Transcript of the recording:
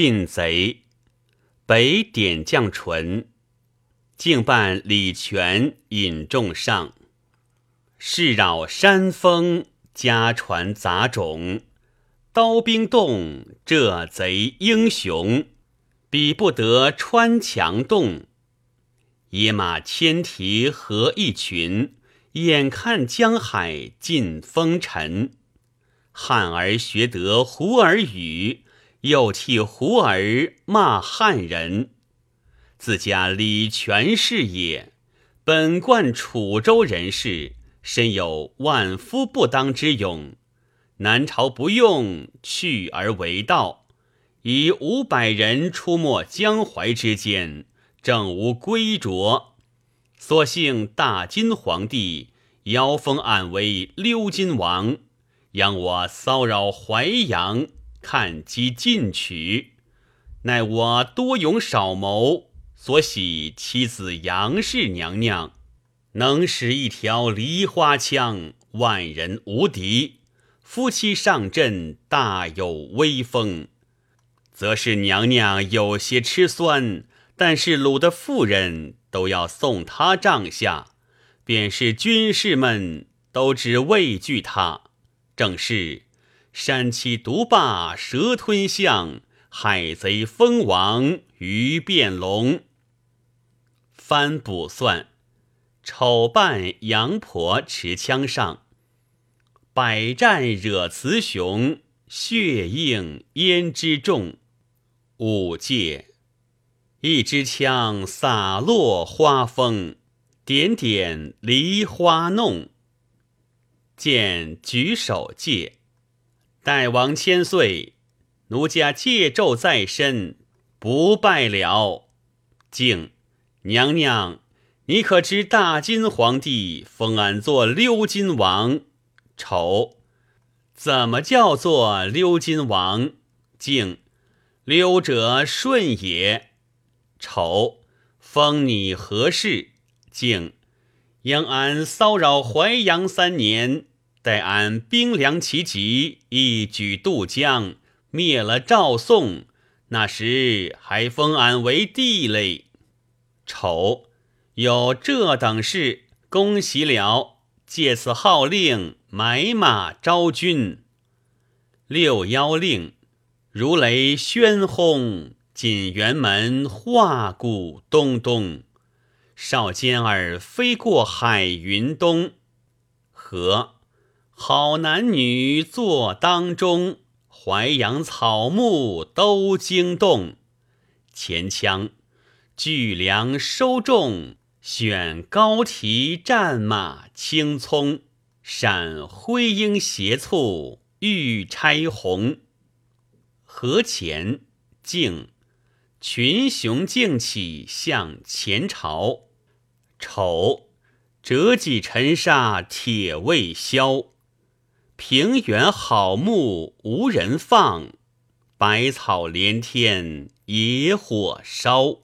聘贼，北点将淳，竟伴李全引众上，势扰山峰，家传杂种，刀兵动，这贼英雄，比不得穿墙洞。野马千蹄合一群，眼看江海尽风尘。汉儿学得胡儿语，又替胡儿骂汉人。自家李全是也，本贯楚州人士，身有万夫不当之勇。南朝不用，去而为道，以五百人出没江淮之间。正无归着，所幸大金皇帝遥封俺为溜金王，扬我骚扰淮阳，看机进取。奈我多勇少谋，所喜妻子杨氏娘娘，能使一条梨花枪，万人无敌。夫妻上阵，大有威风。则是娘娘有些吃酸。但是鲁的妇人都要送他帐下，便是军士们都只畏惧他。正是山妻独霸蛇吞象，海贼蜂王鱼变龙。翻卜算，丑扮杨婆持枪上，百战惹雌雄，血映胭脂重。五戒。一支枪洒落花风，点点梨花弄。见举手戒，代王千岁，奴家戒咒在身，不拜了。敬娘娘，你可知大金皇帝封俺做溜金王？丑，怎么叫做溜金王？敬溜者顺也。丑，封你何事？敬，因俺骚扰淮阳三年，待俺兵粮齐集，一举渡江，灭了赵宋，那时还封俺为帝嘞。丑，有这等事，恭喜了。借此号令，买马招军。六幺令，如雷喧轰。锦园门画鼓咚咚，少尖儿飞过海云东。和好男女坐当中，淮阳草木都惊动。前腔巨粮收众，选高蹄战马青葱，闪灰鹰斜簇玉钗红。河前静。群雄竞起向前朝，丑折戟沉沙铁未销，平原好木无人放，百草连天野火烧。